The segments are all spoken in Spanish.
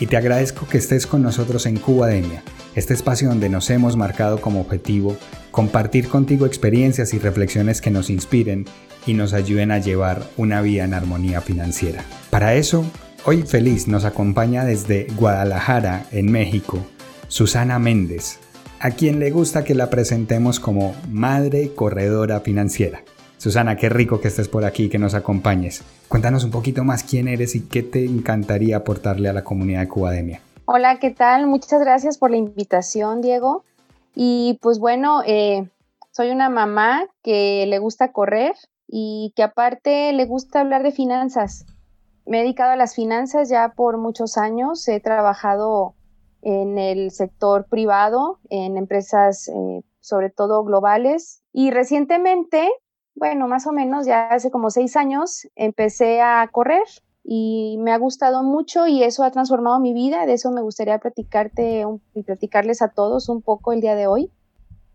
y te agradezco que estés con nosotros en Cubademia este espacio donde nos hemos marcado como objetivo compartir contigo experiencias y reflexiones que nos inspiren y nos ayuden a llevar una vida en armonía financiera. Para eso, hoy feliz nos acompaña desde Guadalajara, en México, Susana Méndez, a quien le gusta que la presentemos como Madre Corredora Financiera. Susana, qué rico que estés por aquí que nos acompañes. Cuéntanos un poquito más quién eres y qué te encantaría aportarle a la comunidad de Cubademia. Hola, ¿qué tal? Muchas gracias por la invitación, Diego. Y pues bueno, eh, soy una mamá que le gusta correr y que aparte le gusta hablar de finanzas. Me he dedicado a las finanzas ya por muchos años. He trabajado en el sector privado, en empresas eh, sobre todo globales. Y recientemente, bueno, más o menos ya hace como seis años, empecé a correr y me ha gustado mucho y eso ha transformado mi vida. De eso me gustaría platicarte y platicarles a todos un poco el día de hoy.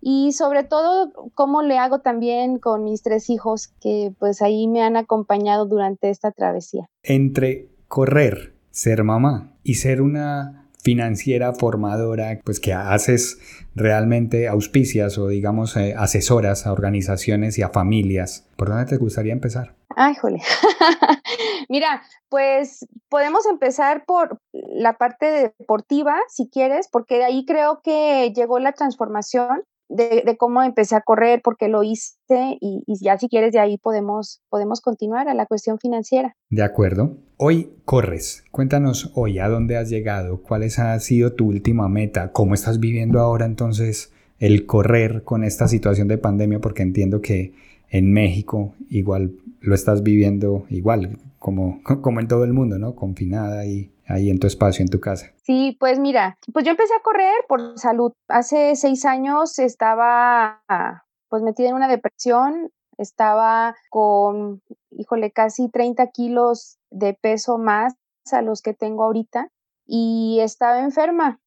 Y sobre todo, cómo le hago también con mis tres hijos que pues ahí me han acompañado durante esta travesía. Entre correr, ser mamá y ser una financiera formadora, pues que haces realmente auspicias o digamos eh, asesoras a organizaciones y a familias. ¿Por dónde te gustaría empezar? Ay, jole. Mira, pues podemos empezar por la parte deportiva, si quieres, porque ahí creo que llegó la transformación de, cómo empecé a correr, porque lo hice y, ya si quieres de ahí podemos, podemos continuar a la cuestión financiera. De acuerdo. Hoy corres. Cuéntanos hoy a dónde has llegado, cuál ha sido tu última meta, cómo estás viviendo ahora entonces el correr con esta situación de pandemia, porque entiendo que en México igual lo estás viviendo igual, como, como en todo el mundo, ¿no? Confinada y ahí en tu espacio, en tu casa? Sí, pues mira, pues yo empecé a correr por salud. Hace seis años estaba pues metida en una depresión, estaba con, híjole, casi 30 kilos de peso más a los que tengo ahorita y estaba enferma.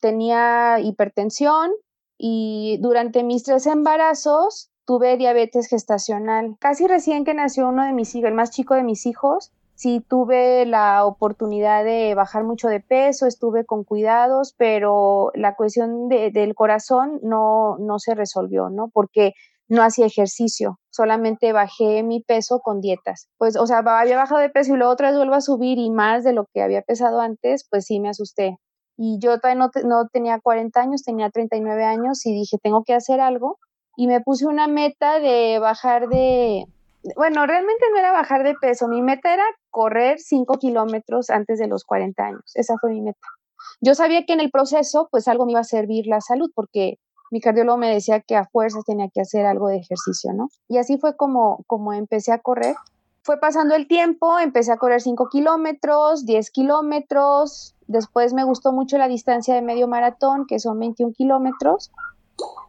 Tenía hipertensión y durante mis tres embarazos tuve diabetes gestacional. Casi recién que nació uno de mis hijos, el más chico de mis hijos, sí tuve la oportunidad de bajar mucho de peso, estuve con cuidados, pero la cuestión del corazón no, no se resolvió, ¿no? Porque no hacía ejercicio, solamente bajé mi peso con dietas. Pues, o sea, había bajado de peso y luego otra vez vuelvo a subir y más de lo que había pesado antes, pues sí me asusté. Y yo todavía no, tenía 40 años, tenía 39 años y dije, tengo que hacer algo. Y me puse una meta de bajar de, bueno, realmente no era bajar de peso, mi meta era correr 5 kilómetros antes de los 40 años, esa fue mi meta. Yo sabía que en el proceso pues algo me iba a servir la salud porque mi cardiólogo me decía que a fuerzas tenía que hacer algo de ejercicio, ¿no? Y así fue como, como empecé a correr. Fue pasando el tiempo, empecé a correr 5 kilómetros, 10 kilómetros, después me gustó mucho la distancia de medio maratón, que son 21 kilómetros,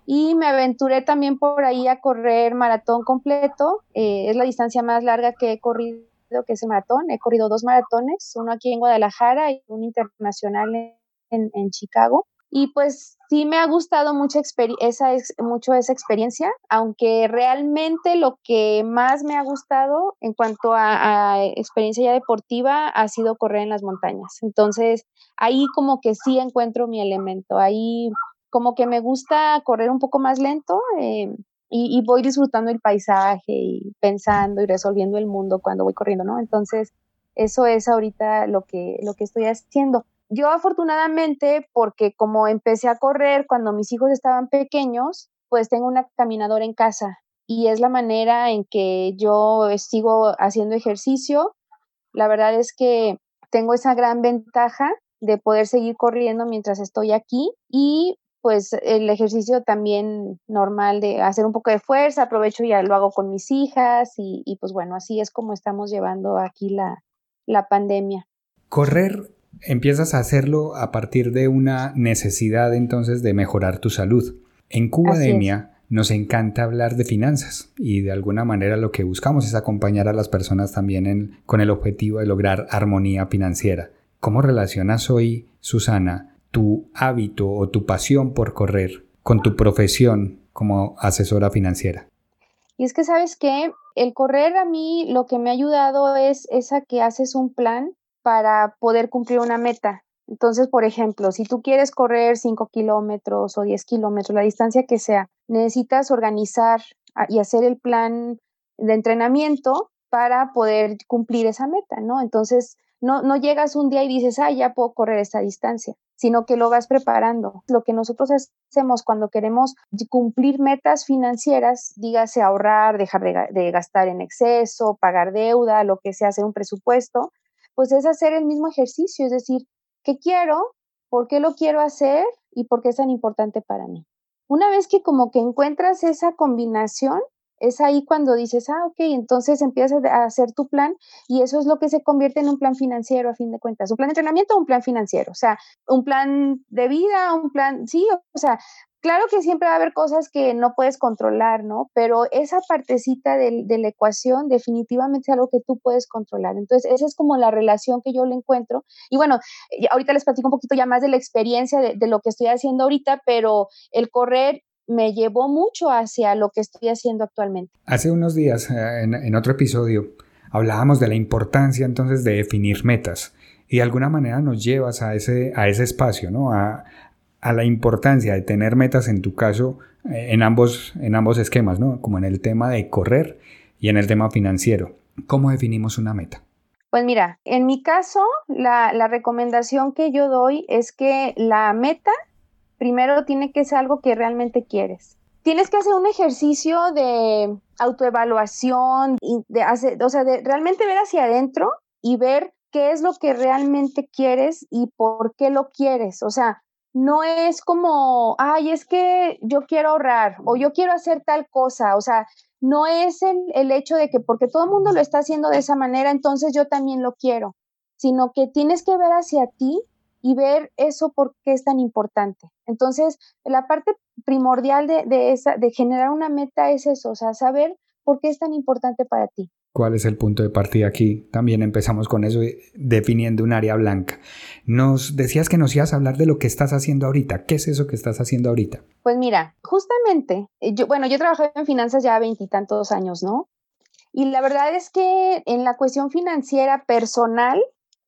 y me aventuré también por ahí a correr maratón completo. Eh, es la distancia más larga que he corrido, que es maratón. He corrido dos maratones, uno aquí en Guadalajara y un internacional en, Chicago. Y pues sí me ha gustado mucho esa, mucho esa experiencia, aunque realmente lo que más me ha gustado en cuanto a, experiencia ya deportiva ha sido correr en las montañas. Entonces ahí como que sí encuentro mi elemento, ahí como que me gusta correr un poco más lento eh, y, voy disfrutando el paisaje y pensando y resolviendo el mundo cuando voy corriendo, ¿no? Entonces, eso es ahorita lo que, lo que estoy haciendo. Yo afortunadamente, porque como empecé a correr cuando mis hijos estaban pequeños, pues tengo una caminadora en casa y es la manera en que yo sigo haciendo ejercicio. La verdad es que tengo esa gran ventaja de poder seguir corriendo mientras estoy aquí y pues el ejercicio también normal de hacer un poco de fuerza, aprovecho y ya lo hago con mis hijas y, y pues bueno, así es como estamos llevando aquí la, la pandemia. Correr empiezas a hacerlo a partir de una necesidad entonces de mejorar tu salud. En Cubademia nos encanta hablar de finanzas y de alguna manera lo que buscamos es acompañar a las personas también con el objetivo de lograr armonía financiera. ¿Cómo relacionas hoy, Susana, tu hábito o tu pasión por correr con tu profesión como asesora financiera? Y es que sabes que el correr a mí lo que me ha ayudado es esa que haces un plan para poder cumplir una meta. Entonces, por ejemplo, si tú quieres correr 5 kilómetros o 10 kilómetros, la distancia que sea, necesitas organizar y hacer el plan de entrenamiento para poder cumplir esa meta, ¿no? Entonces, no, no llegas un día y dices, ah, ya puedo correr esta distancia, sino que lo vas preparando. Lo que nosotros hacemos cuando queremos cumplir metas financieras, dígase ahorrar, dejar de, de gastar en exceso, pagar deuda, lo que sea, hacer un presupuesto, pues es hacer el mismo ejercicio, es decir, ¿qué quiero? ¿Por qué lo quiero hacer? ¿Y por qué es tan importante para mí? Una vez que como que encuentras esa combinación, es ahí cuando dices, ah, ok, entonces empiezas a hacer tu plan y eso es lo que se convierte en un plan financiero a fin de cuentas, un plan de entrenamiento o un plan financiero, o sea, un plan de vida, un plan, sí, o sea, Claro que siempre va a haber cosas que no puedes controlar, ¿no? Pero esa partecita de, la ecuación definitivamente es algo que tú puedes controlar. Entonces, esa es como la relación que yo le encuentro. Y bueno, ahorita les platico un poquito ya más de la experiencia de, de lo que estoy haciendo ahorita, pero el correr me llevó mucho hacia lo que estoy haciendo actualmente. Hace unos días, eh, en, en otro episodio, hablábamos de la importancia entonces de definir metas y de alguna manera nos llevas a ese, a ese espacio, ¿no? A, a la importancia de tener metas en tu caso eh, en, ambos, en ambos esquemas, ¿no? Como en el tema de correr y en el tema financiero. ¿Cómo definimos una meta? Pues mira, en mi caso, la, la recomendación que yo doy es que la meta primero tiene que ser algo que realmente quieres. Tienes que hacer un ejercicio de autoevaluación, de o sea, de realmente ver hacia adentro y ver qué es lo que realmente quieres y por qué lo quieres. O sea, no es como, ay, es que yo quiero ahorrar o yo quiero hacer tal cosa, o sea, no es el, el, hecho de que porque todo el mundo lo está haciendo de esa manera, entonces yo también lo quiero, sino que tienes que ver hacia ti y ver eso por qué es tan importante. Entonces, la parte primordial de, de, esa, de generar una meta es eso, o sea, saber por qué es tan importante para ti cuál es el punto de partida aquí. También empezamos con eso definiendo un área blanca. Nos decías que nos ibas a hablar de lo que estás haciendo ahorita. ¿Qué es eso que estás haciendo ahorita? Pues mira, justamente, eh, yo, bueno, yo trabajé en finanzas ya veintitantos años, ¿no? Y la verdad es que en la cuestión financiera personal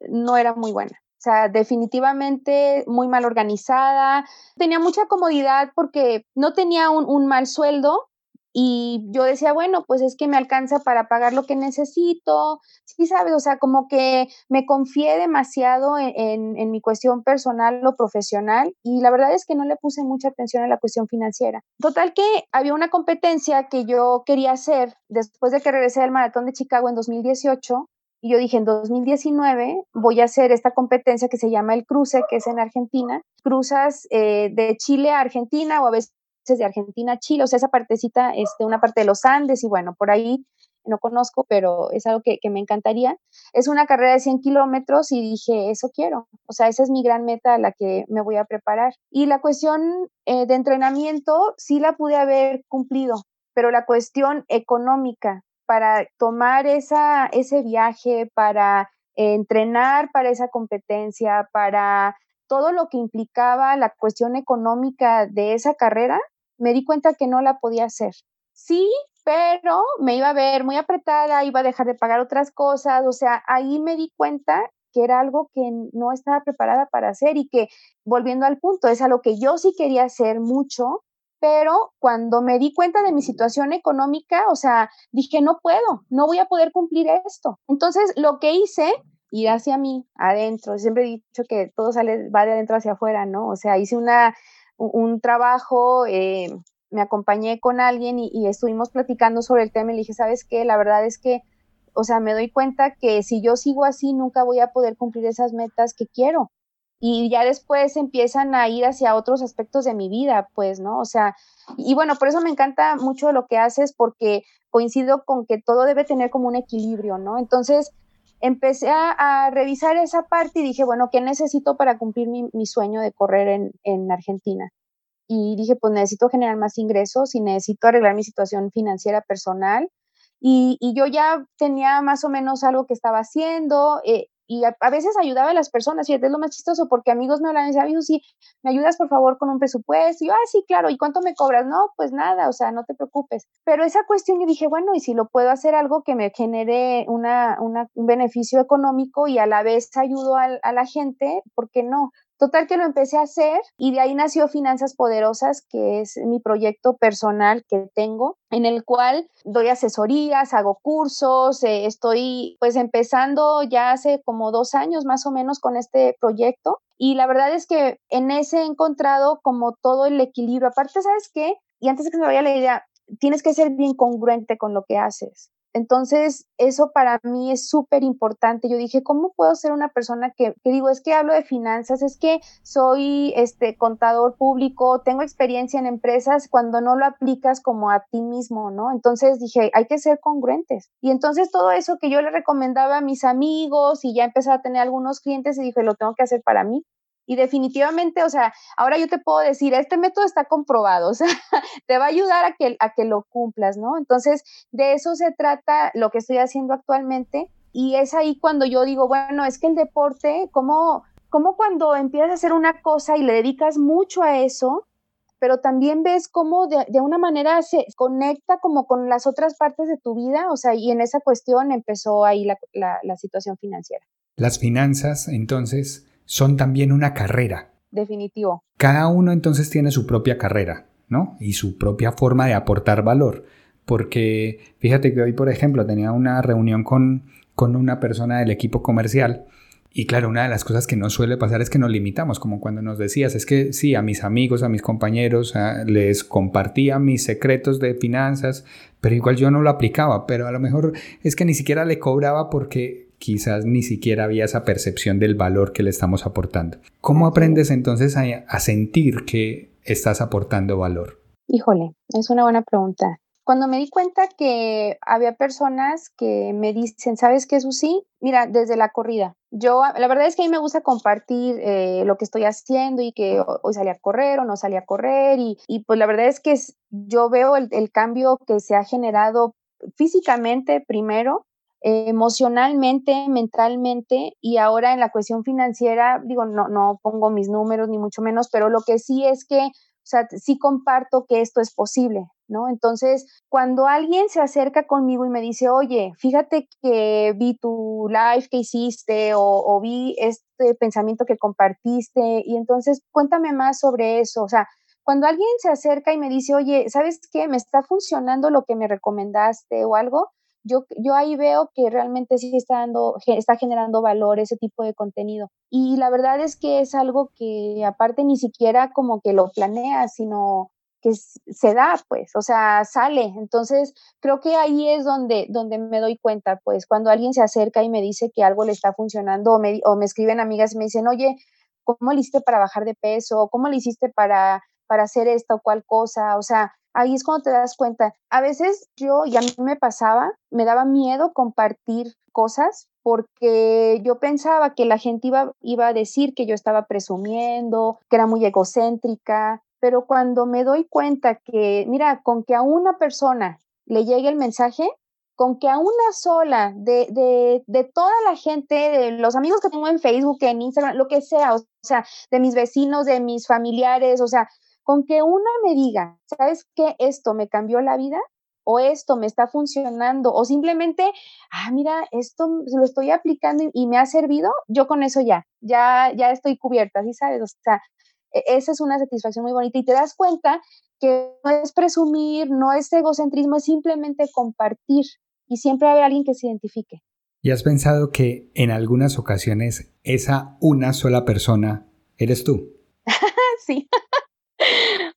no era muy buena. O sea, definitivamente muy mal organizada. Tenía mucha comodidad porque no tenía un, mal sueldo, y yo decía, bueno, pues es que me alcanza para pagar lo que necesito, sí, sabes, o sea, como que me confié demasiado en, en, mi cuestión personal o profesional y la verdad es que no le puse mucha atención a la cuestión financiera. Total que había una competencia que yo quería hacer después de que regresé del maratón de Chicago en 2018 y yo dije, en 2019 voy a hacer esta competencia que se llama el cruce, que es en Argentina. Cruzas eh, de Chile a Argentina o a veces de Argentina a Chile, o sea, esa partecita, este, una parte de los Andes y bueno, por ahí no conozco, pero es algo que, me encantaría. Es una carrera de 100 kilómetros y dije, eso quiero. O sea, esa es mi gran meta a la que me voy a preparar. Y la cuestión eh, de entrenamiento sí la pude haber cumplido, pero la cuestión económica para tomar esa, ese viaje, para entrenar para esa competencia, para todo lo que implicaba la cuestión económica de esa carrera, me di cuenta que no la podía hacer. Sí, pero me iba a ver muy apretada, iba a dejar de pagar otras cosas, o sea, ahí me di cuenta que era algo que no estaba preparada para hacer y que, volviendo al punto, es algo que yo sí quería hacer mucho, pero cuando me di cuenta de mi situación económica, o sea, dije, no puedo, no voy a poder cumplir esto. Entonces, lo que hice, ir hacia mí, adentro, siempre he dicho que todo sale, va de adentro hacia afuera, ¿no? O sea, hice una un, trabajo eh, me acompañé con alguien y, estuvimos platicando sobre el tema y le dije, ¿sabes qué? La verdad es que, o sea, me doy cuenta que si yo sigo así, nunca voy a poder cumplir esas metas que quiero. Y ya después empiezan a ir hacia otros aspectos de mi vida, pues, ¿no? O sea, y bueno, por eso me encanta mucho lo que haces porque coincido con que todo debe tener como un equilibrio, ¿no? Entonces, empecé a, revisar esa parte y dije, bueno, ¿qué necesito para cumplir mi, sueño de correr en, en, Argentina? Y dije, pues necesito generar más ingresos y necesito arreglar mi situación financiera personal. Y, y yo ya tenía más o menos algo que estaba haciendo. Eh, y a, veces ayudaba a las personas, y es lo más chistoso, porque amigos me hablan y decían, sí, ¿me ayudas por favor con un presupuesto? Y yo, ah, sí, claro, ¿y cuánto me cobras? No, pues nada, o sea, no te preocupes. Pero esa cuestión yo dije, bueno, y si lo puedo hacer algo que me genere una, una un beneficio económico y a la vez ayudo a, a la gente, ¿por qué no? Total que lo empecé a hacer y de ahí nació Finanzas Poderosas, que es mi proyecto personal que tengo, en el cual doy asesorías, hago cursos, eh, estoy pues empezando ya hace como dos años más o menos con este proyecto y la verdad es que en ese he encontrado como todo el equilibrio. Aparte, ¿sabes qué? Y antes de que me vaya la idea, tienes que ser bien congruente con lo que haces. Entonces, eso para mí es súper importante. Yo dije, ¿cómo puedo ser una persona que, digo, es que hablo de finanzas, es que soy este contador público, tengo experiencia en empresas cuando no lo aplicas como a ti mismo, ¿no? Entonces dije, hay que ser congruentes. Y entonces todo eso que yo le recomendaba a mis amigos y ya empecé a tener algunos clientes y dije, lo tengo que hacer para mí. Y definitivamente, o sea, ahora yo te puedo decir, este método está comprobado, o sea, te va a ayudar a que, a que lo cumplas, ¿no? Entonces, de eso se trata lo que estoy haciendo actualmente. Y es ahí cuando yo digo, bueno, es que el deporte, como, como cuando empiezas a hacer una cosa y le dedicas mucho a eso, pero también ves cómo de, de, una manera se conecta como con las otras partes de tu vida, o sea, y en esa cuestión empezó ahí la, la, la situación financiera. Las finanzas, entonces, son también una carrera. Definitivo. Cada uno entonces tiene su propia carrera, ¿no? Y su propia forma de aportar valor. Porque fíjate que hoy, por ejemplo, tenía una reunión con, con una persona del equipo comercial y claro, una de las cosas que no suele pasar es que nos limitamos, como cuando nos decías, es que sí, a mis amigos, a mis compañeros, les compartía mis secretos de finanzas, pero igual yo no lo aplicaba, pero a lo mejor es que ni siquiera le cobraba porque quizás ni siquiera había esa percepción del valor que le estamos aportando. ¿Cómo aprendes entonces a, sentir que estás aportando valor? Híjole, es una buena pregunta. Cuando me di cuenta que había personas que me dicen, ¿sabes qué, Susi? Mira, desde la corrida. Yo, la verdad es que a mí me gusta compartir eh, lo que estoy haciendo y que hoy salí a correr o no salí a correr. Y, pues la verdad es que yo veo el cambio que se ha generado físicamente primero emocionalmente, mentalmente y ahora en la cuestión financiera, digo, no, no pongo mis números ni mucho menos, pero lo que sí es que, o sea, sí comparto que esto es posible, ¿no? Entonces, cuando alguien se acerca conmigo y me dice, oye, fíjate que vi tu live que hiciste o, o vi este pensamiento que compartiste y entonces cuéntame más sobre eso, o sea, cuando alguien se acerca y me dice, oye, ¿sabes qué? Me está funcionando lo que me recomendaste o algo, yo, yo ahí veo que realmente sí está, dando, está generando valor ese tipo de contenido. Y la verdad es que es algo que aparte ni siquiera como que lo planea, sino que se da, pues, o sea, sale. Entonces, creo que ahí es donde, donde me doy cuenta, pues, cuando alguien se acerca y me dice que algo le está funcionando o me, o me escriben amigas y me dicen, oye, ¿cómo le hiciste para bajar de peso? ¿Cómo le hiciste para, para hacer esta o cual cosa? O sea, ahí es cuando te das cuenta. A veces yo, y a mí me pasaba, me daba miedo compartir cosas porque yo pensaba que la gente iba, iba a decir que yo estaba presumiendo, que era muy egocéntrica, pero cuando me doy cuenta que, mira, con que a una persona le llegue el mensaje, con que a una sola de, de, de, toda la gente, de los amigos que tengo en Facebook, en Instagram, lo que sea, o sea, de mis vecinos, de mis familiares, o sea, con que una me diga, ¿sabes qué? Esto me cambió la vida o esto me está funcionando o simplemente, ah, mira, esto lo estoy aplicando y, me ha servido, yo con eso ya, ya, ya estoy cubierta, ¿sí sabes? O sea, e, esa es una satisfacción muy bonita y te das cuenta que no es presumir, no es egocentrismo, es simplemente compartir y siempre haber alguien que se identifique. ¿Y has pensado que en algunas ocasiones esa una sola persona eres tú? sí.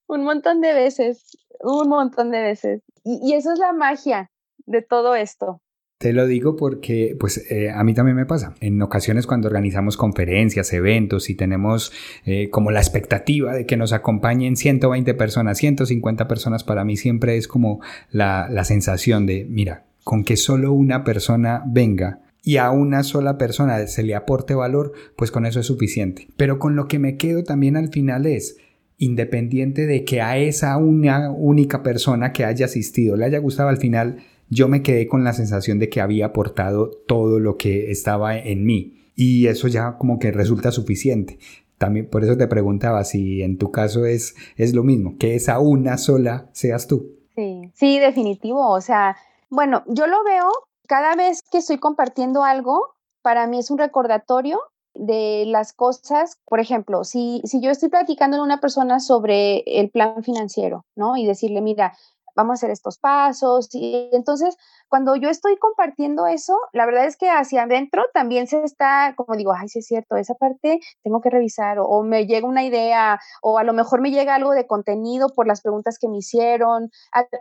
Un montón de veces. un montón de veces. Y, eso es la magia de todo esto. Te lo digo porque pues eh, a mí también me pasa. En ocasiones cuando organizamos conferencias, eventos y tenemos eh, como la expectativa de que nos acompañen 120 personas, 150 personas, para mí siempre es como la, la sensación de, mira, con que solo una persona venga y a una sola persona se le aporte valor, pues con eso es suficiente. Pero con lo que me quedo también al final es, independiente de que a esa una única persona que haya asistido le haya gustado al final, yo me quedé con la sensación de que había aportado todo lo que estaba en mí. Y eso ya como que resulta suficiente. También por eso te preguntaba si en tu caso es, es lo mismo, que esa una sola seas tú. Sí, sí, definitivo. O sea, bueno, yo lo veo cada vez que estoy compartiendo algo, para mí es un recordatorio de las cosas, por ejemplo, si, si yo estoy platicando en una persona sobre el plan financiero, ¿no? Y decirle, mira, vamos a hacer estos pasos. Y entonces, cuando yo estoy compartiendo eso, la verdad es que hacia adentro también se está, como digo, ay, sí es cierto, esa parte tengo que revisar, o, me llega una idea, o a lo mejor me llega algo de contenido por las preguntas que me hicieron.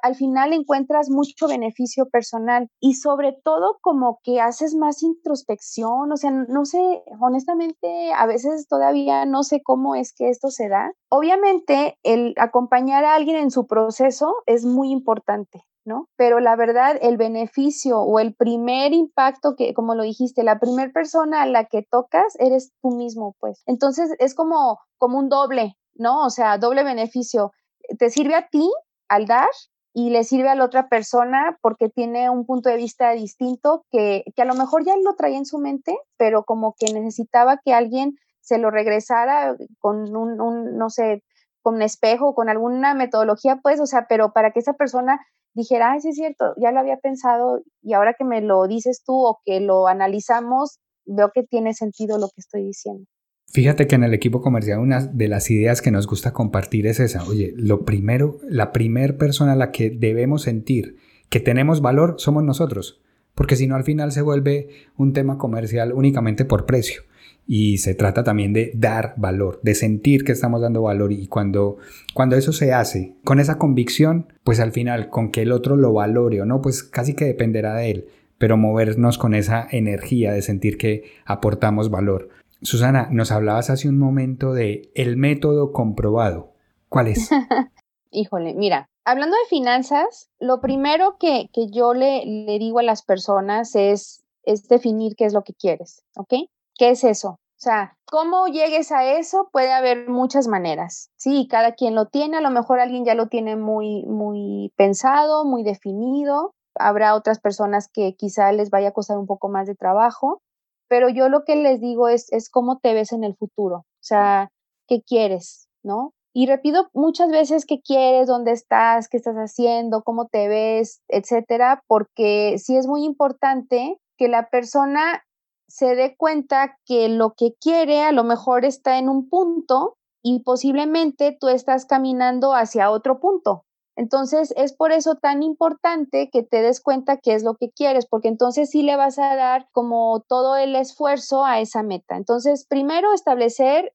Al, final encuentras mucho beneficio personal y sobre todo como que haces más introspección, o sea, no sé, honestamente, a veces todavía no sé cómo es que esto se da. Obviamente, el acompañar a alguien en su proceso es muy importante, ¿no? Pero la verdad, el beneficio o el primer impacto que, como lo dijiste, la primera persona a la que tocas eres tú mismo, pues. Entonces es como, como un doble, ¿no? O sea, doble beneficio. Te sirve a ti al dar y le sirve a la otra persona porque tiene un punto de vista distinto que, que a lo mejor ya lo traía en su mente, pero como que necesitaba que alguien se lo regresara con un, un no sé, con un espejo, con alguna metodología, pues, o sea, pero para que esa persona dijera, ay, sí es cierto, ya lo había pensado y ahora que me lo dices tú o que lo analizamos, veo que tiene sentido lo que estoy diciendo. Fíjate que en el equipo comercial una de las ideas que nos gusta compartir es esa. Oye, lo primero, la primer persona a la que debemos sentir que tenemos valor somos nosotros, porque si no al final se vuelve un tema comercial únicamente por precio y se trata también de dar valor, de sentir que estamos dando valor y cuando, cuando eso se hace con esa convicción, pues al final con que el otro lo valore o no, pues casi que dependerá de él, pero movernos con esa energía de sentir que aportamos valor. Susana, nos hablabas hace un momento de el método comprobado. ¿Cuál es? Híjole, mira, hablando de finanzas, lo primero que, que yo le, le digo a las personas es, es definir qué es lo que quieres, ¿ok? ¿Qué es eso? O sea, cómo llegues a eso puede haber muchas maneras. Sí, cada quien lo tiene, a lo mejor alguien ya lo tiene muy, muy pensado, muy definido. Habrá otras personas que quizá les vaya a costar un poco más de trabajo, pero yo lo que les digo es, es cómo te ves en el futuro. O sea, ¿qué quieres? ¿No? Y repito muchas veces qué quieres, dónde estás, qué estás haciendo, cómo te ves, etcétera, porque sí es muy importante que la persona se dé cuenta que lo que quiere a lo mejor está en un punto y posiblemente tú estás caminando hacia otro punto. Entonces, es por eso tan importante que te des cuenta qué es lo que quieres, porque entonces sí le vas a dar como todo el esfuerzo a esa meta. Entonces, primero establecer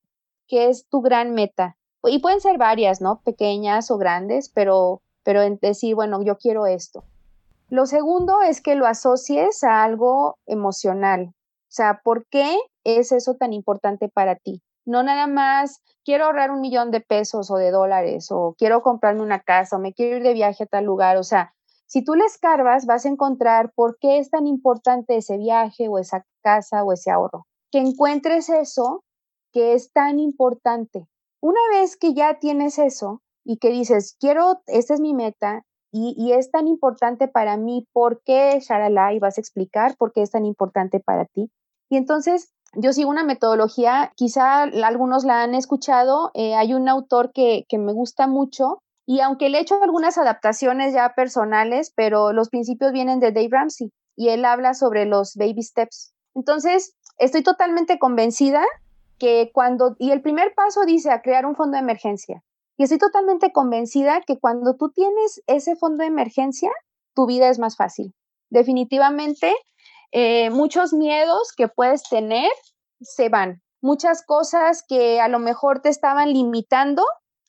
qué es tu gran meta. Y pueden ser varias, ¿no? Pequeñas o grandes, pero, pero en decir, bueno, yo quiero esto. Lo segundo es que lo asocies a algo emocional. O sea, ¿por qué es eso tan importante para ti? No nada más quiero ahorrar un millón de pesos o de dólares o quiero comprarme una casa o me quiero ir de viaje a tal lugar. O sea, si tú le escarbas, vas a encontrar por qué es tan importante ese viaje o esa casa o ese ahorro. Que encuentres eso que es tan importante. Una vez que ya tienes eso y que dices, quiero, esta es mi meta y, y es tan importante para mí, ¿por qué, Sharala? Y vas a explicar por qué es tan importante para ti. Y entonces yo sigo una metodología, quizá algunos la han escuchado, eh, hay un autor que, que me gusta mucho y aunque le he hecho algunas adaptaciones ya personales, pero los principios vienen de Dave Ramsey y él habla sobre los baby steps. Entonces, estoy totalmente convencida que cuando, y el primer paso dice a crear un fondo de emergencia, y estoy totalmente convencida que cuando tú tienes ese fondo de emergencia, tu vida es más fácil. Definitivamente, eh, muchos miedos que puedes tener se van. Muchas cosas que a lo mejor te estaban limitando,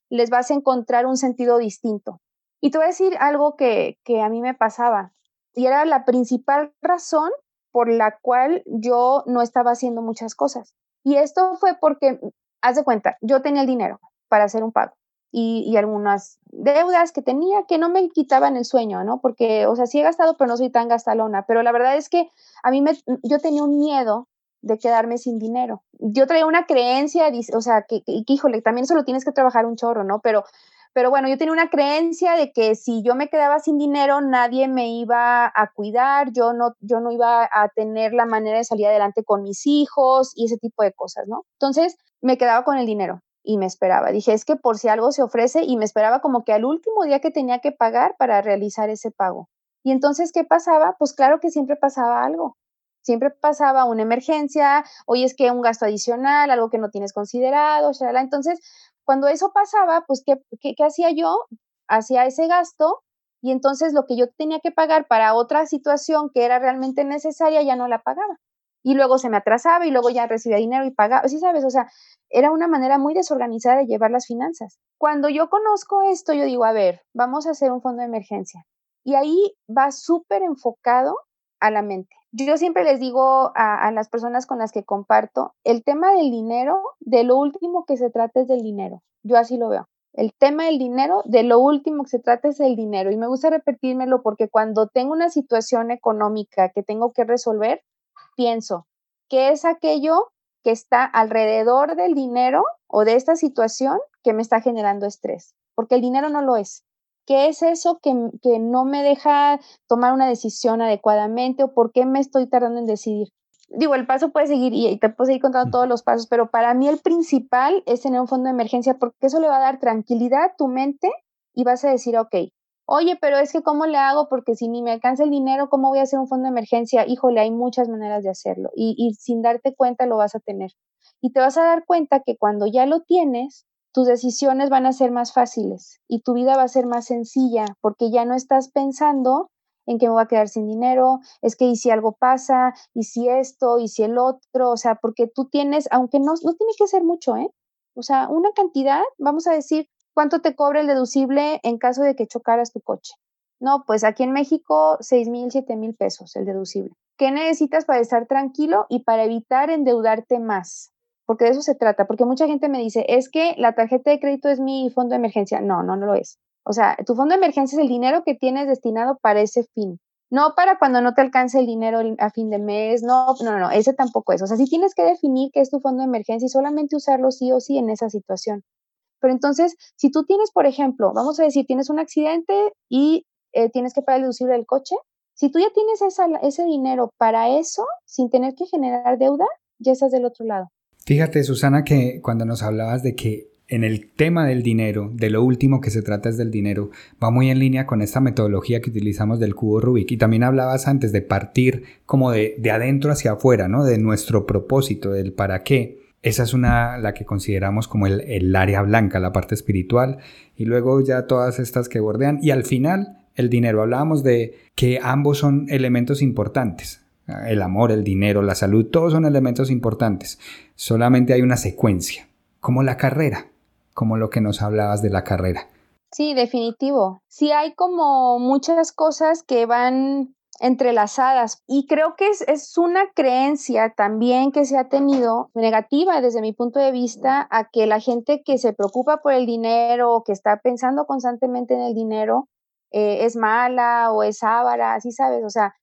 les vas a encontrar un sentido distinto. Y te voy a decir algo que, que a mí me pasaba, y era la principal razón por la cual yo no estaba haciendo muchas cosas. Y esto fue porque, haz de cuenta, yo tenía el dinero para hacer un pago y, algunas deudas que tenía que no me quitaban el sueño, ¿no? Porque, o sea, sí he gastado, pero no soy tan gastalona. Pero la verdad es que a mí me, yo tenía un miedo de quedarme sin dinero. Yo traía una creencia, o sea, que, que, híjole, también solo tienes que trabajar un chorro, ¿no? Pero, pero bueno, yo tenía una creencia de que si yo me quedaba sin dinero, nadie me iba a cuidar, yo no, yo no iba a tener la manera de salir adelante con mis hijos y ese tipo de cosas, ¿no? Entonces, me quedaba con el dinero y me esperaba. Dije, es que por si algo se ofrece y me esperaba como que al último día que tenía que pagar para realizar ese pago. Y entonces, ¿qué pasaba? Pues claro que siempre pasaba algo. Siempre pasaba una emergencia, hoy es que un gasto adicional, algo que no tienes considerado, Entonces, cuando eso pasaba, pues, ¿qué, qué, hacía yo? Hacía ese gasto y entonces lo que yo tenía que pagar para otra situación que era realmente necesaria ya no la pagaba y luego se me atrasaba y luego ya recibía dinero y pagaba, sí sabes, o sea, era una manera muy desorganizada de llevar las finanzas. Cuando yo conozco esto, yo digo, a ver, vamos a hacer un fondo de emergencia. Y ahí va súper enfocado a la mente. Yo siempre les digo a, las personas con las que comparto, el tema del dinero, de lo último que se trata es del dinero. Yo así lo veo. El tema del dinero, de lo último que se trata es el dinero. Y me gusta repetírmelo porque cuando tengo una situación económica que tengo que resolver, pienso, ¿qué es aquello que está alrededor del dinero o de esta situación que me está generando estrés? Porque el dinero no lo es. ¿Qué es eso que, que no me deja tomar una decisión adecuadamente o por qué me estoy tardando en decidir? Digo, el paso puede seguir y te puedo seguir contando todos los pasos, pero para mí el principal es tener un fondo de emergencia porque eso le va a dar tranquilidad a tu mente y vas a decir, ok, Oye, pero es que ¿cómo le hago? Porque si ni me alcanza el dinero, ¿cómo voy a hacer un fondo de emergencia? Híjole, hay muchas maneras de hacerlo y, y sin darte cuenta lo vas a tener. Y te vas a dar cuenta que cuando ya lo tienes, tus decisiones van a ser más fáciles y tu vida va a ser más sencilla porque ya no estás pensando en que me voy a quedar sin dinero, es que y si algo pasa, y si esto, y si el otro, o sea, porque tú tienes, aunque no, no tiene que ser mucho, ¿eh? O sea, una cantidad, vamos a decir, ¿Cuánto te cobra el deducible en caso de que chocaras tu coche? No, pues aquí en México, 6 mil, 7 mil pesos el deducible. ¿Qué necesitas para estar tranquilo y para evitar endeudarte más? Porque de eso se trata, porque mucha gente me dice, es que la tarjeta de crédito es mi fondo de emergencia. No, no, no lo es. O sea, tu fondo de emergencia es el dinero que tienes destinado para ese fin. No para cuando no te alcance el dinero a fin de mes, no, no, no, ese tampoco es. O sea, sí tienes que definir qué es tu fondo de emergencia y solamente usarlo sí o sí en esa situación. Pero entonces, si tú tienes, por ejemplo, vamos a decir, tienes un accidente y eh, tienes que pagar el deducible del coche, si tú ya tienes ese dinero para eso, sin tener que generar deuda, ya estás del otro lado. Fíjate, Susana, que cuando nos hablabas de que en el tema del dinero, de lo último que se trata es del dinero, va muy en línea con esta metodología que utilizamos del cubo Rubik. Y también hablabas antes de partir como de, de adentro hacia afuera, ¿no? De nuestro propósito, del para qué. Esa es una, la que consideramos como el, el, área blanca, la parte espiritual, y luego ya todas estas que bordean, y al final el dinero. Hablábamos de que ambos son elementos importantes. El amor, el dinero, la salud, todos son elementos importantes. Solamente hay una secuencia, como la carrera, como lo que nos hablabas de la carrera. Sí, definitivo. Sí hay como muchas cosas que van entrelazadas. Y creo que es, es, una creencia también que se ha tenido negativa desde mi punto de vista a que la gente que se preocupa por el dinero o que está pensando constantemente en el dinero eh, es mala o es avara, así sabes, o sea,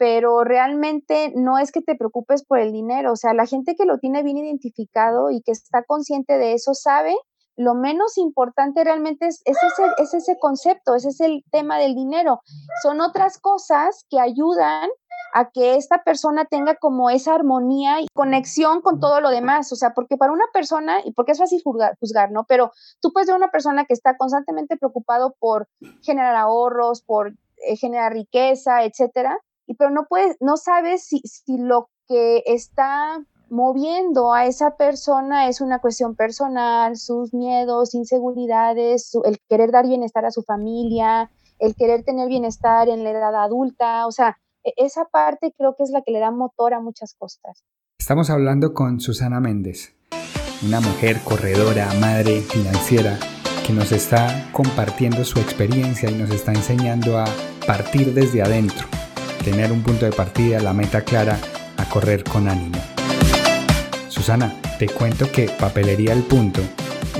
pero realmente no es que te preocupes por el dinero, o sea, la gente que lo tiene bien identificado y que está consciente de eso sabe lo menos importante realmente es, ese, es ese concepto, ese es el tema del dinero. Son otras cosas que ayudan a que esta persona tenga como esa armonía y conexión con todo lo demás. O sea, porque para una persona, y porque es fácil juzgar, ¿no? Pero tú puedes ver una persona que está constantemente preocupado por generar ahorros, por eh, generar riqueza, etcétera, y pero no puedes, no sabes si, lo que está moviendo a esa persona es una cuestión personal, sus miedos, inseguridades, el querer dar bienestar a su familia, el querer tener bienestar en la edad adulta, o sea, e, esa parte creo que es la que le da motor a muchas cosas. Estamos hablando con Susana Méndez, una mujer corredora, madre, financiera, que nos está compartiendo su experiencia y nos está enseñando a partir desde adentro, tener un punto de partida, la meta clara, a correr con ánimo. Susana, te cuento que Papelería El Punto,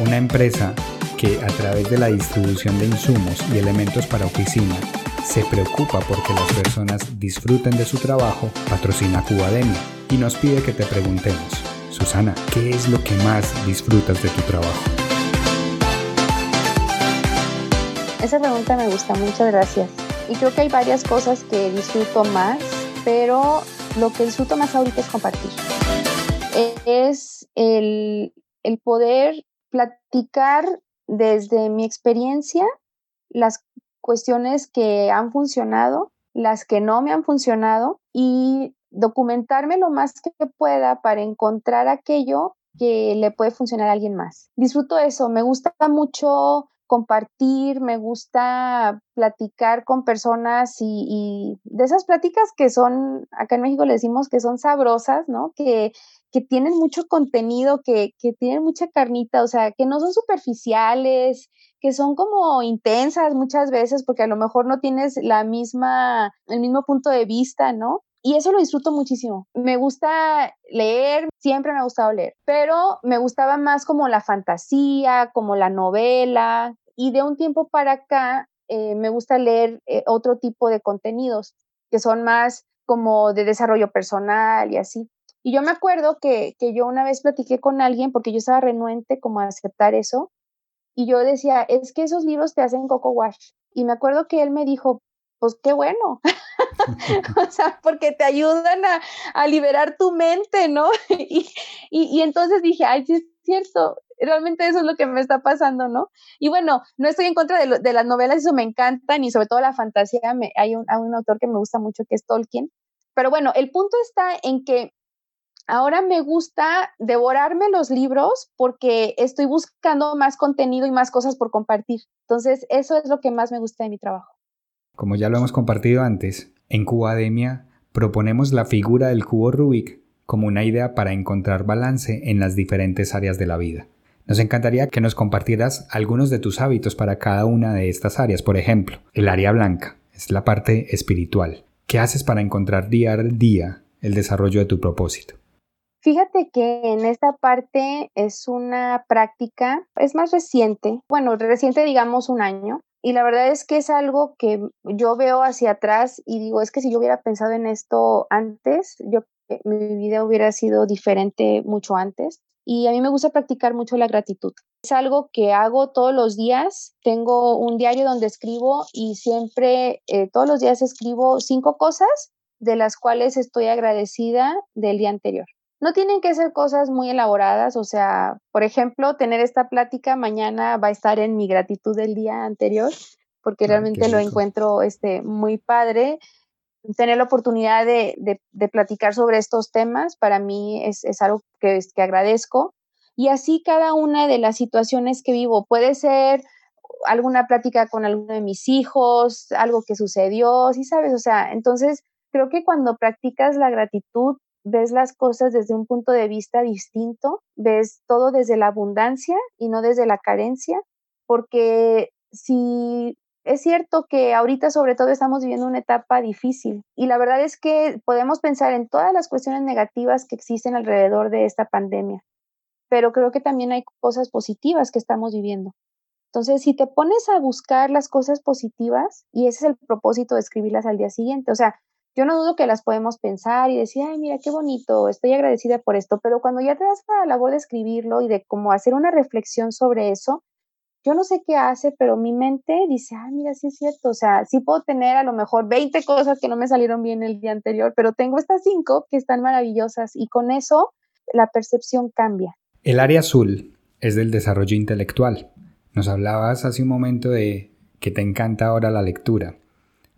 una empresa que a través de la distribución de insumos y elementos para oficina se preocupa porque las personas disfruten de su trabajo, patrocina Cubademia y nos pide que te preguntemos, Susana, ¿qué es lo que más disfrutas de tu trabajo? Esa pregunta me gusta, muchas gracias. Y creo que hay varias cosas que disfruto más, pero lo que disfruto más ahorita es compartir. Es el, el poder platicar desde mi experiencia las cuestiones que han funcionado, las que no me han funcionado y documentarme lo más que pueda para encontrar aquello que le puede funcionar a alguien más. Disfruto eso, me gusta mucho compartir, me gusta platicar con personas y, de esas pláticas que son, acá en México le decimos que son sabrosas, ¿no? Que, que tienen mucho contenido, que, que tienen mucha carnita, o sea, que no son superficiales, que son como intensas muchas veces porque a lo mejor no tienes la misma, el mismo punto de vista, ¿no? Y eso lo disfruto muchísimo. Me gusta leer, siempre me ha gustado leer, pero me gustaba más como la fantasía, como la novela. Y de un tiempo para acá eh, me gusta leer eh, otro tipo de contenidos que son más como de desarrollo personal y así. Y yo me acuerdo que, que yo una vez platiqué con alguien porque yo estaba renuente como a aceptar eso. Y yo decía, es que esos libros te hacen coco wash. Y me acuerdo que él me dijo, pues qué bueno. o sea, porque te ayudan a, liberar tu mente, ¿no? y, y, entonces dije, ay, sí es cierto, realmente eso es lo que me está pasando, ¿no? Y bueno, no estoy en contra de, las novelas, eso me encanta, ni sobre todo la fantasía, hay un, un autor que me gusta mucho que es Tolkien, pero bueno, el punto está en que ahora me gusta devorarme los libros porque estoy buscando más contenido y más cosas por compartir. Entonces, eso es lo que más me gusta de mi trabajo. Como ya lo hemos compartido antes, en Cubademia proponemos la figura del cubo Rubik como una idea para encontrar balance en las diferentes áreas de la vida. Nos encantaría que nos compartieras algunos de tus hábitos para cada una de estas áreas. Por ejemplo, el área blanca es la parte espiritual. ¿Qué haces para encontrar día a día el desarrollo de tu propósito? Fíjate que en esta parte es una práctica, es más reciente, bueno, reciente digamos un año, y la verdad es que es algo que yo veo hacia atrás y digo, es que si yo hubiera pensado en esto antes, yo mi vida hubiera sido diferente mucho antes. Y a mí me gusta practicar mucho la gratitud. Es algo que hago todos los días. Tengo un diario donde escribo y siempre, eh, todos los días escribo cinco cosas de las cuales estoy agradecida del día anterior. No tienen que ser cosas muy elaboradas, o sea, por ejemplo, tener esta plática mañana va a estar en mi gratitud del día anterior, porque realmente lo encuentro este, muy padre. Tener la oportunidad de, de, platicar sobre estos temas para mí es, es algo que, que agradezco. Y así cada una de las situaciones que vivo puede ser alguna plática con alguno de mis hijos, algo que sucedió, sí sabes, o sea, entonces creo que cuando practicas la gratitud ves las cosas desde un punto de vista distinto, ves todo desde la abundancia y no desde la carencia, porque si es cierto que ahorita sobre todo estamos viviendo una etapa difícil y la verdad es que podemos pensar en todas las cuestiones negativas que existen alrededor de esta pandemia, pero creo que también hay cosas positivas que estamos viviendo. Entonces, si te pones a buscar las cosas positivas, y ese es el propósito de escribirlas al día siguiente, o sea, yo no dudo que las podemos pensar y decir, ay, mira, qué bonito, estoy agradecida por esto, pero cuando ya te das la labor de escribirlo y de cómo hacer una reflexión sobre eso, yo no sé qué hace, pero mi mente dice, ay, mira, sí es cierto, o sea, sí puedo tener a lo mejor 20 cosas que no me salieron bien el día anterior, pero tengo estas cinco que están maravillosas y con eso la percepción cambia. El área azul es del desarrollo intelectual. Nos hablabas hace un momento de que te encanta ahora la lectura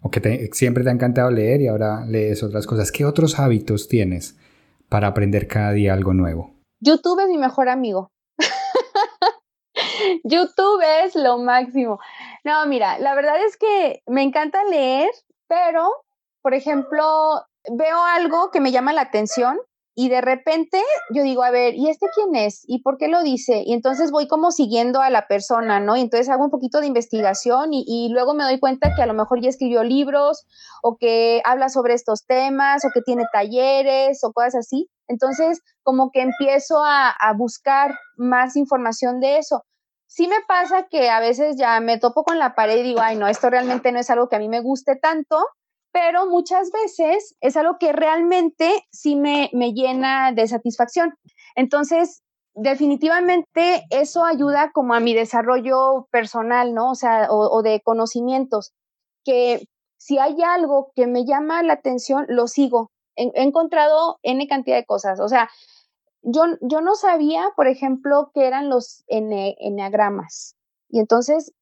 o que siempre te ha encantado leer y ahora lees otras cosas. ¿Qué otros hábitos tienes para aprender cada día algo nuevo? YouTube es mi mejor amigo. YouTube es lo máximo. No, mira, la verdad es que me encanta leer, pero, por ejemplo, veo algo que me llama la atención y de repente yo digo, a ver, ¿y este quién es? ¿Y por qué lo dice? Y entonces voy como siguiendo a la persona, ¿no? Y entonces hago un poquito de investigación y, luego me doy cuenta que a lo mejor ya escribió libros o que habla sobre estos temas o que tiene talleres o cosas así. Entonces, como que empiezo a, a buscar más información de eso. Sí me pasa que a veces ya me topo con la pared y digo, ay, no, esto realmente no es algo que a mí me guste tanto, pero muchas veces es algo que realmente sí me, me llena de satisfacción. Entonces, definitivamente eso ayuda como a mi desarrollo personal, ¿no? O sea, o, de conocimientos, que si hay algo que me llama la atención, lo sigo. He, encontrado N cantidad de cosas. O sea, yo, yo no sabía, por ejemplo, que eran los enneagramas. Y entonces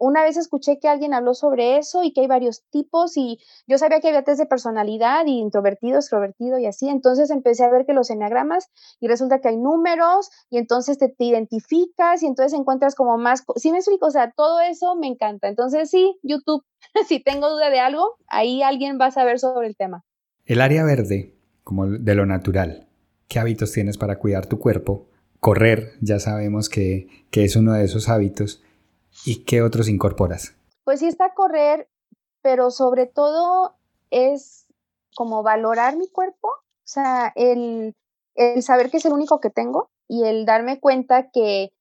una vez escuché que alguien habló sobre eso y que hay varios tipos y yo sabía que había test de personalidad y introvertido, extrovertido y así, entonces empecé a ver que los enneagramas y resulta que hay números y entonces te, identificas y entonces encuentras como más, sí me explico, o sea, todo eso me encanta. Entonces sí, YouTube, si tengo duda de algo, ahí alguien va a saber sobre el tema. El área verde, como de lo natural, ¿qué hábitos tienes para cuidar tu cuerpo? Correr, ya sabemos que, que es uno de esos hábitos ¿Y qué otros incorporas? Pues sí está correr, pero sobre todo es como valorar mi cuerpo, o sea, el, el saber que es el único que tengo y el darme cuenta que,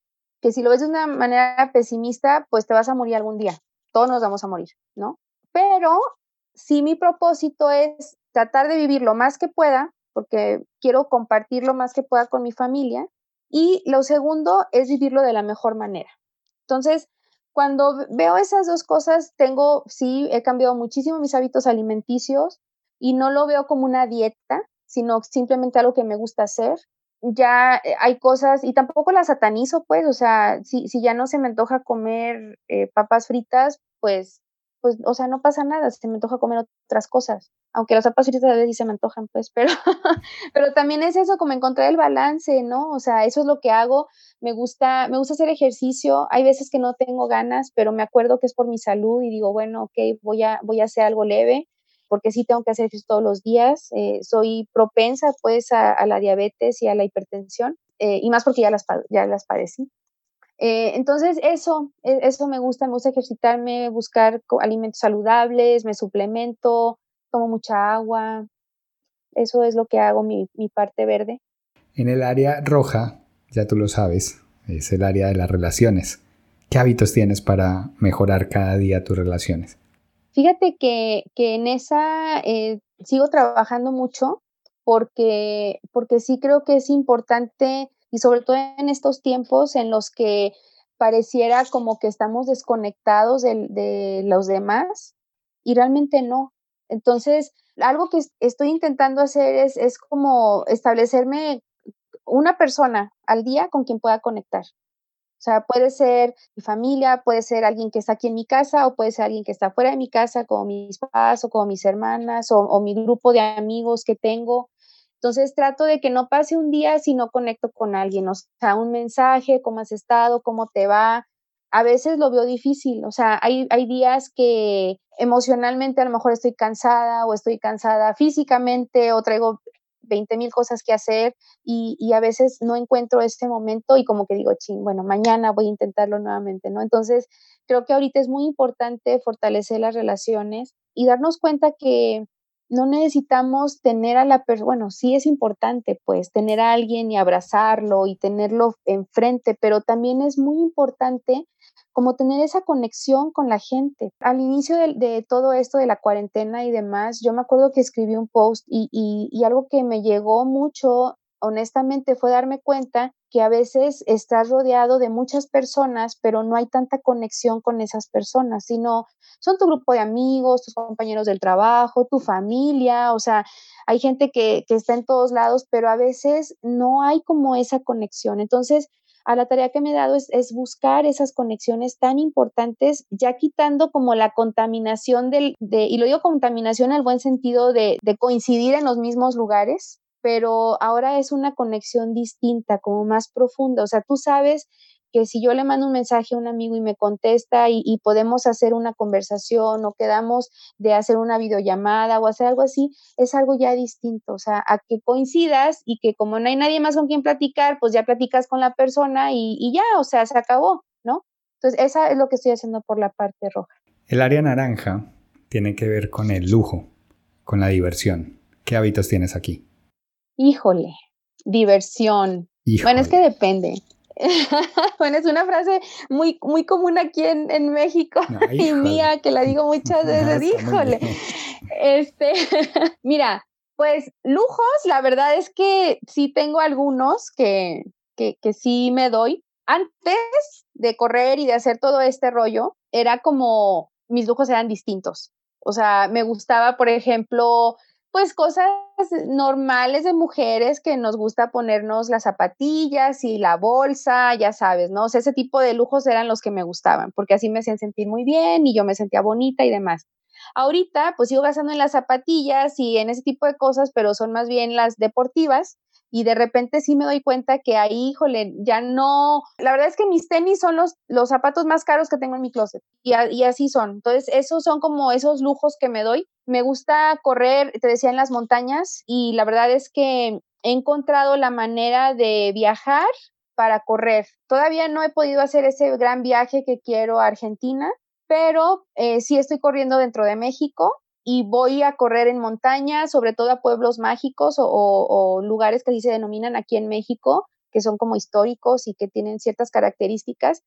que si lo ves de una manera pesimista, pues te vas a morir algún día, todos nos vamos a morir, ¿no? Pero sí mi propósito es tratar de vivir lo más que pueda, porque quiero compartir lo más que pueda con mi familia, y lo segundo es vivirlo de la mejor manera. Entonces, cuando veo esas dos cosas, tengo, sí, he cambiado muchísimo mis hábitos alimenticios y no lo veo como una dieta, sino simplemente algo que me gusta hacer. Ya eh, hay cosas, y tampoco las satanizo, pues, o sea, si, si ya no se me antoja comer eh, papas fritas, pues pues, o sea, no pasa nada, se me antoja comer otras cosas, aunque las papas fritas a veces sí se me antojan, pues, pero, pero también es eso, como encontrar el balance, ¿no? O sea, eso es lo que hago, me gusta, me gusta hacer ejercicio, hay veces que no tengo ganas, pero me acuerdo que es por mi salud y digo, bueno, ok, voy a, voy a hacer algo leve, porque sí tengo que hacer ejercicio todos los días, eh, soy propensa, pues, a, la diabetes y a la hipertensión, eh, y más porque ya las, ya las padecí. Eh, entonces, eso, e, eso me gusta, me gusta ejercitarme, buscar alimentos saludables, me suplemento, tomo mucha agua. Eso es lo que hago, mi, mi parte verde. En el área roja, ya tú lo sabes, es el área de las relaciones. ¿Qué hábitos tienes para mejorar cada día tus relaciones? Fíjate que, que en esa eh, sigo trabajando mucho porque, porque sí creo que es importante y sobre todo en estos tiempos en los que pareciera como que estamos desconectados de, los demás y realmente no. Entonces, algo que estoy intentando hacer es, es como establecerme una persona al día con quien pueda conectar. O sea, puede ser mi familia, puede ser alguien que está aquí en mi casa o puede ser alguien que está fuera de mi casa, como mis papás o como mis hermanas o, o mi grupo de amigos que tengo. Entonces trato de que no pase un día si no conecto con alguien, o sea, un mensaje, cómo has estado, cómo te va. A veces lo veo difícil, o sea, hay, hay días que emocionalmente a lo mejor estoy cansada o estoy cansada físicamente o traigo 20 mil cosas que hacer y, y, a veces no encuentro este momento y como que digo, ching, bueno, mañana voy a intentarlo nuevamente, ¿no? Entonces, creo que ahorita es muy importante fortalecer las relaciones y darnos cuenta que no necesitamos tener a la persona, bueno, sí es importante pues tener a alguien y abrazarlo y tenerlo enfrente, pero también es muy importante como tener esa conexión con la gente. Al inicio de, todo esto de la cuarentena y demás, yo me acuerdo que escribí un post y, y algo que me llegó mucho, honestamente, fue darme cuenta que a veces estás rodeado de muchas personas, pero no hay tanta conexión con esas personas, sino son tu grupo de amigos, tus compañeros del trabajo, tu familia, o sea, hay gente que, está en todos lados, pero a veces no hay como esa conexión. Entonces, a la tarea que me he dado es, buscar esas conexiones tan importantes, ya quitando como la contaminación del, de, y lo digo contaminación en el buen sentido de, de coincidir en los mismos lugares, pero ahora es una conexión distinta, como más profunda. O sea, tú sabes que si yo le mando un mensaje a un amigo y me contesta y, podemos hacer una conversación o quedamos de hacer una videollamada o hacer algo así, es algo ya distinto, o sea, a que coincidas y que como no hay nadie más con quien platicar, pues ya platicas con la persona y, y ya, o sea, se acabó, ¿no? Entonces, esa es lo que estoy haciendo por la parte roja. El área naranja tiene que ver con el lujo, con la diversión. ¿Qué hábitos tienes aquí? Híjole, diversión. Bueno, es que depende. bueno, es una frase muy, muy común aquí en, México y mía, que la digo muchas veces, híjole. Este, mira, pues lujos, la verdad es que sí tengo algunos que, que, que sí me doy. Antes de correr y de hacer todo este rollo, era como mis lujos eran distintos. O sea, me gustaba, por ejemplo, pues cosas normales de mujeres que nos gusta ponernos las zapatillas y la bolsa, ya sabes, ¿no? O sea, ese tipo de lujos eran los que me gustaban, porque así me hacían sentir muy bien y yo me sentía bonita y demás. Ahorita, pues sigo gastando en las zapatillas y en ese tipo de cosas, pero son más bien las deportivas y de repente sí me doy cuenta que ahí, híjole, ya no, la verdad es que mis tenis son los, los zapatos más caros que tengo en mi closet y, así son. Entonces, esos son como esos lujos que me doy. Me gusta correr, te decía, en las montañas y la verdad es que he encontrado la manera de viajar para correr. Todavía no he podido hacer ese gran viaje que quiero a Argentina, pero eh, sí estoy corriendo dentro de México y voy a correr en montaña, sobre todo a pueblos mágicos o, lugares que así se denominan aquí en México, que son como históricos y que tienen ciertas características.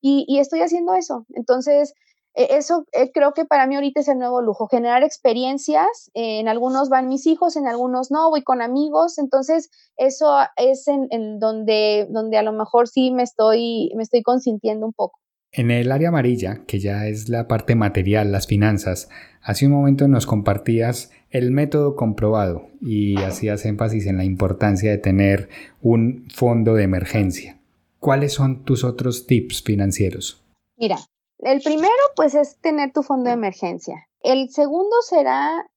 Y, estoy haciendo eso. Entonces, e, eso eh, creo que para mí ahorita es el nuevo lujo, generar experiencias. en algunos van mis hijos, en algunos no, voy con amigos. Entonces, eso es en, en donde, donde a lo mejor sí me estoy, me estoy consintiendo un poco. En el área amarilla, que ya es la parte material, las finanzas, hace un momento nos compartías el método comprobado y hacías énfasis en la importancia de tener un fondo de emergencia. ¿Cuáles son tus otros tips financieros? Mira, el primero pues es tener tu fondo de emergencia. El segundo será,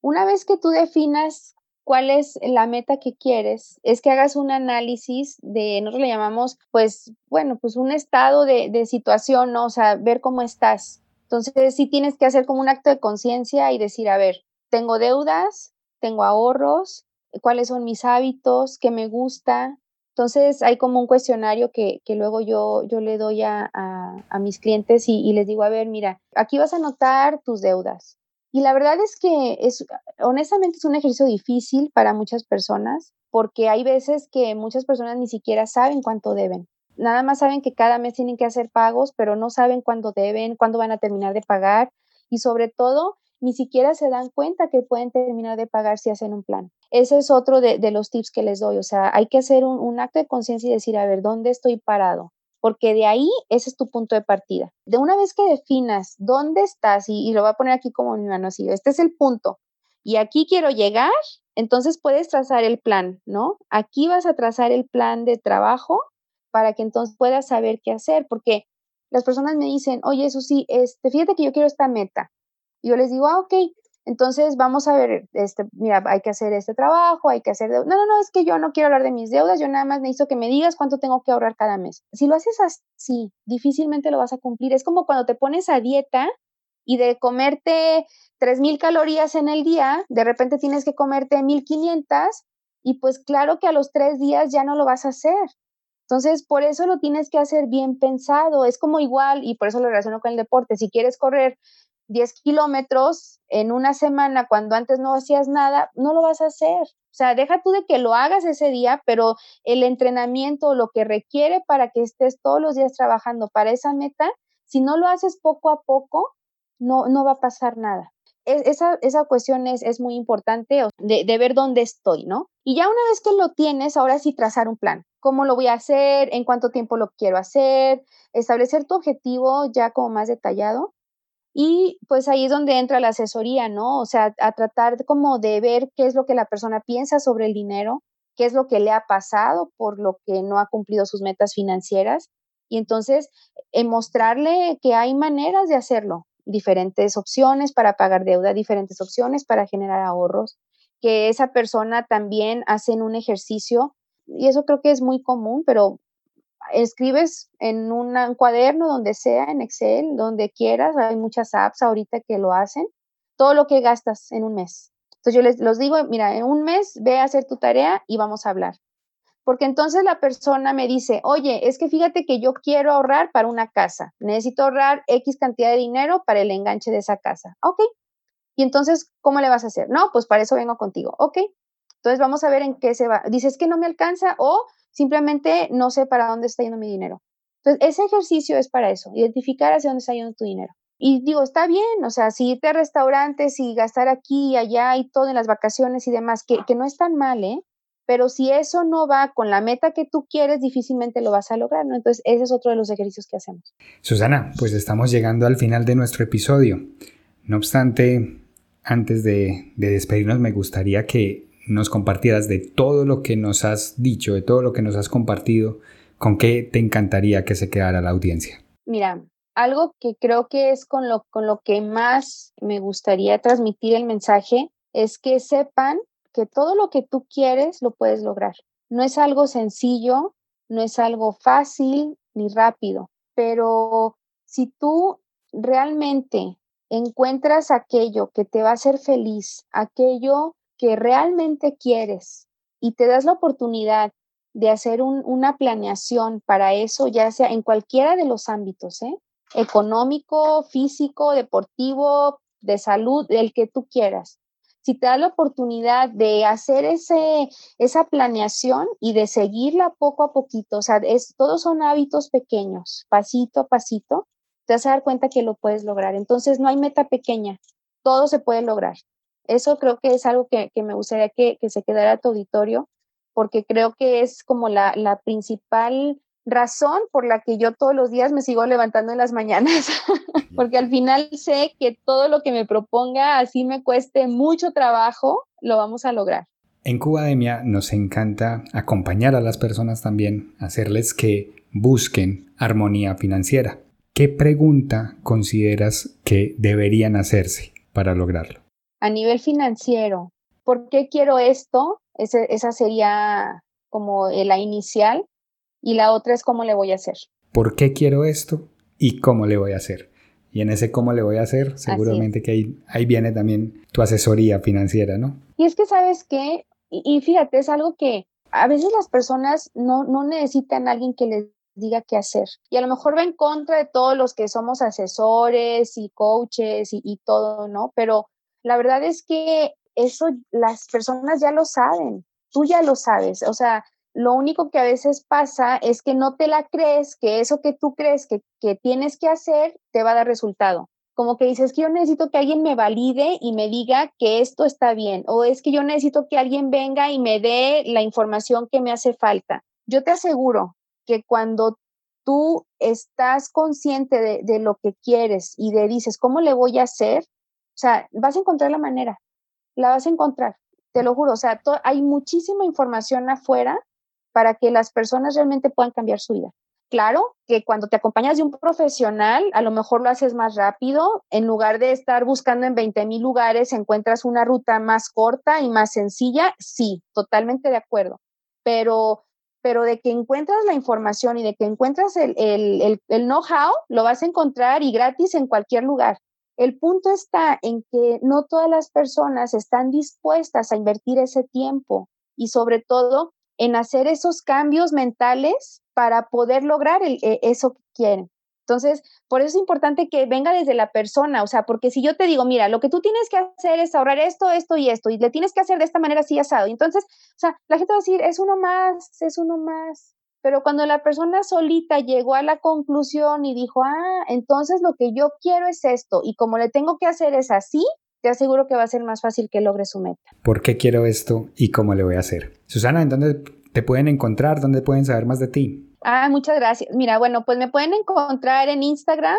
una vez que tú definas cuál es la meta que quieres, es que hagas un análisis de, nosotros le llamamos, pues, bueno, pues un estado de, situación, ¿no? O sea, ver cómo estás. Entonces, sí tienes que hacer como un acto de conciencia y decir, a ver, tengo deudas, tengo ahorros, cuáles son mis hábitos, qué me gusta. Entonces, hay como un cuestionario que, luego yo, yo le doy a, mis clientes y, y les digo, a ver, mira, aquí vas a anotar tus deudas, y la verdad es que es, honestamente es un ejercicio difícil para muchas personas porque hay veces que muchas personas ni siquiera saben cuánto deben. Nada más saben que cada mes tienen que hacer pagos, pero no saben cuándo deben, cuándo van a terminar de pagar y sobre todo ni siquiera se dan cuenta que pueden terminar de pagar si hacen un plan. Ese es otro de, los tips que les doy. O sea, hay que hacer un, un acto de conciencia y decir, a ver, ¿dónde estoy parado? Porque de ahí ese es tu punto de partida. De una vez que definas dónde estás, y, lo voy a poner aquí como mi mano así, este es el punto, y aquí quiero llegar, entonces puedes trazar el plan, ¿no? Aquí vas a trazar el plan de trabajo para que entonces puedas saber qué hacer, porque las personas me dicen, oye, eso sí, este, fíjate que yo quiero esta meta. Y yo les digo, ah, ok, entonces, vamos a ver, este, mira, hay que hacer este trabajo, hay que hacer... No, no, no, es que yo no quiero hablar de mis deudas, yo nada más necesito que me digas cuánto tengo que ahorrar cada mes. Si lo haces así, difícilmente lo vas a cumplir. Es como cuando te pones a dieta y de comerte 3.000 calorías en el día, de repente tienes que comerte 1.500 y pues claro que a los tres días ya no lo vas a hacer. Entonces, por eso lo tienes que hacer bien pensado. Es como igual, y por eso lo relaciono con el deporte. Si quieres correr 10 kilómetros en una semana cuando antes no hacías nada, no lo vas a hacer. O sea, deja tú de que lo hagas ese día, pero el entrenamiento, lo que requiere para que estés todos los días trabajando para esa meta, si no lo haces poco a poco, no, no va a pasar nada. esa, esa, cuestión es, es muy importante de, de, ver dónde estoy, ¿no? Y ya una vez que lo tienes, ahora sí trazar un plan. ¿Cómo lo voy a hacer? ¿En cuánto tiempo lo quiero hacer? Establecer tu objetivo ya como más detallado y pues ahí es donde entra la asesoría, ¿no? O sea, a tratar como de ver qué es lo que la persona piensa sobre el dinero, qué es lo que le ha pasado por lo que no ha cumplido sus metas financieras. Y entonces, en mostrarle que hay maneras de hacerlo, diferentes opciones para pagar deuda, diferentes opciones para generar ahorros, que esa persona también hace un ejercicio, y eso creo que es muy común, pero escribes en un cuaderno, donde sea, en Excel, donde quieras, hay muchas apps ahorita que lo hacen, todo lo que gastas en un mes. Entonces yo les los digo, mira, en un mes ve a hacer tu tarea y vamos a hablar. Porque entonces la persona me dice, oye, es que fíjate que yo quiero ahorrar para una casa, necesito ahorrar X cantidad de dinero para el enganche de esa casa. Ok. Y entonces, ¿cómo le vas a hacer? No, pues para eso vengo contigo. Ok. Entonces vamos a ver en qué se va. Dices que no me alcanza o simplemente no sé para dónde está yendo mi dinero. Entonces, ese ejercicio es para eso, identificar hacia dónde está yendo tu dinero. Y digo, está bien, o sea, si irte a restaurantes y gastar aquí y allá y todo en las vacaciones y demás, que, que no es tan mal, ¿eh? Pero si eso no va con la meta que tú quieres, difícilmente lo vas a lograr, ¿no? Entonces, ese es otro de los ejercicios que hacemos. Susana, pues estamos llegando al final de nuestro episodio. No obstante, antes de, de despedirnos, me gustaría que nos compartieras de todo lo que nos has dicho, de todo lo que nos has compartido, con qué te encantaría que se quedara la audiencia. Mira, algo que creo que es con lo, con lo que más me gustaría transmitir el mensaje es que sepan que todo lo que tú quieres lo puedes lograr. No es algo sencillo, no es algo fácil ni rápido, pero si tú realmente encuentras aquello que te va a hacer feliz, aquello que realmente quieres y te das la oportunidad de hacer una planeación para eso, ya sea en cualquiera de los ámbitos, ¿eh? económico, físico, deportivo, de salud, el que tú quieras. Si te das la oportunidad de hacer ese, esa planeación y de seguirla poco a poquito, o sea, es, todos son hábitos pequeños, pasito a pasito, te vas a dar cuenta que lo puedes lograr. Entonces, no hay meta pequeña, todo se puede lograr. Eso creo que es algo que, me gustaría que, se quedara tu auditorio, porque creo que es como la, la principal razón por la que yo todos los días me sigo levantando en las mañanas, porque al final sé que todo lo que me proponga, así me cueste mucho trabajo, lo vamos a lograr. En Cubademia nos encanta acompañar a las personas también, hacerles que busquen armonía financiera. ¿Qué pregunta consideras que deberían hacerse para lograrlo? A nivel financiero, ¿por qué quiero esto? esa sería como la inicial y la otra es cómo le voy a hacer. ¿Por qué quiero esto y cómo le voy a hacer? Y en ese cómo le voy a hacer, seguramente que ahí, ahí viene también tu asesoría financiera, ¿no? Y es que sabes que, y, fíjate, es algo que a veces las personas no, no necesitan a alguien que les diga qué hacer. Y a lo mejor va en contra de todos los que somos asesores y coaches y, y todo, ¿no? Pero la verdad es que eso las personas ya lo saben, tú ya lo sabes. O sea, lo único que a veces pasa es que no te la crees, que eso que tú crees que, tienes que hacer te va a dar resultado. Como que dices que yo necesito que alguien me valide y me diga que esto está bien, o es que yo necesito que alguien venga y me dé la información que me hace falta. Yo te aseguro que cuando tú estás consciente de, de lo que quieres y de dices, ¿cómo le voy a hacer? O sea, vas a encontrar la manera, la vas a encontrar, te lo juro. O sea, hay muchísima información afuera para que las personas realmente puedan cambiar su vida. Claro que cuando te acompañas de un profesional, a lo mejor lo haces más rápido. En lugar de estar buscando en 20 mil lugares, encuentras una ruta más corta y más sencilla. Sí, totalmente de acuerdo. Pero, pero de que encuentras la información y de que encuentras el, el, el know-how, lo vas a encontrar y gratis en cualquier lugar. El punto está en que no todas las personas están dispuestas a invertir ese tiempo y sobre todo en hacer esos cambios mentales para poder lograr el, e, eso que quieren. Entonces, por eso es importante que venga desde la persona, o sea, porque si yo te digo, mira, lo que tú tienes que hacer es ahorrar esto, esto y esto, y le tienes que hacer de esta manera así asado. Entonces, o sea, la gente va a decir, es uno más, es uno más. Pero cuando la persona solita llegó a la conclusión y dijo, ah, entonces lo que yo quiero es esto, y como le tengo que hacer es así, te aseguro que va a ser más fácil que logre su meta. ¿Por qué quiero esto y cómo le voy a hacer? Susana, ¿en dónde te pueden encontrar? ¿Dónde pueden saber más de ti? Ah, muchas gracias. Mira, bueno, pues me pueden encontrar en Instagram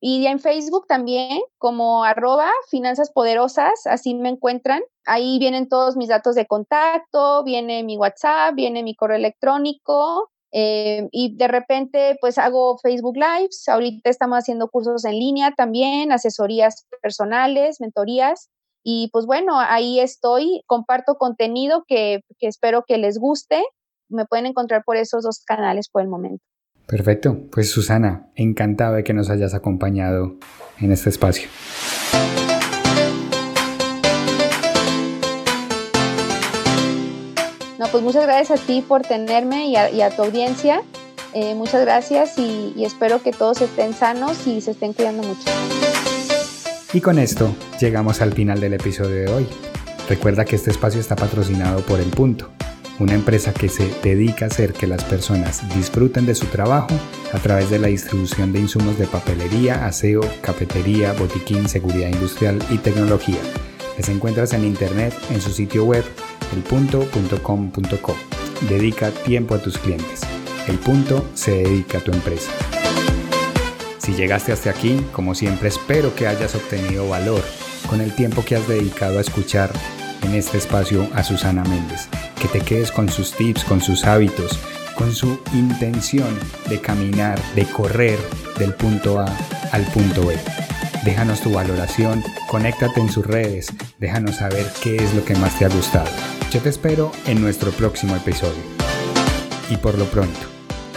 y en Facebook también como arroba finanzas poderosas, así me encuentran. Ahí vienen todos mis datos de contacto, viene mi WhatsApp, viene mi correo electrónico eh, y de repente, pues hago Facebook Lives. Ahorita estamos haciendo cursos en línea también, asesorías personales, mentorías. Y pues bueno, ahí estoy, comparto contenido que, que espero que les guste. Me pueden encontrar por esos dos canales por el momento. Perfecto, pues Susana, encantado de que nos hayas acompañado en este espacio. No, pues muchas gracias a ti por tenerme y a, tu audiencia. Eh, muchas gracias y, y espero que todos estén sanos y se estén cuidando mucho. Y con esto llegamos al final del episodio de hoy. Recuerda que este espacio está patrocinado por El Punto, una empresa que se dedica a hacer que las personas disfruten de su trabajo a través de la distribución de insumos de papelería, aseo, cafetería, botiquín, seguridad industrial y tecnología. Les encuentras en internet en su sitio web elpunto.com.co. Dedica tiempo a tus clientes. El punto se dedica a tu empresa. Si llegaste hasta aquí, como siempre espero que hayas obtenido valor con el tiempo que has dedicado a escuchar en este espacio a Susana Méndez. Que te quedes con sus tips, con sus hábitos, con su intención de caminar, de correr del punto A al punto B. Déjanos tu valoración, conéctate en sus redes, déjanos saber qué es lo que más te ha gustado. Yo te espero en nuestro próximo episodio. Y por lo pronto,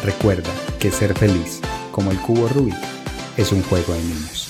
recuerda que ser feliz, como el cubo Rubik, es un juego de niños.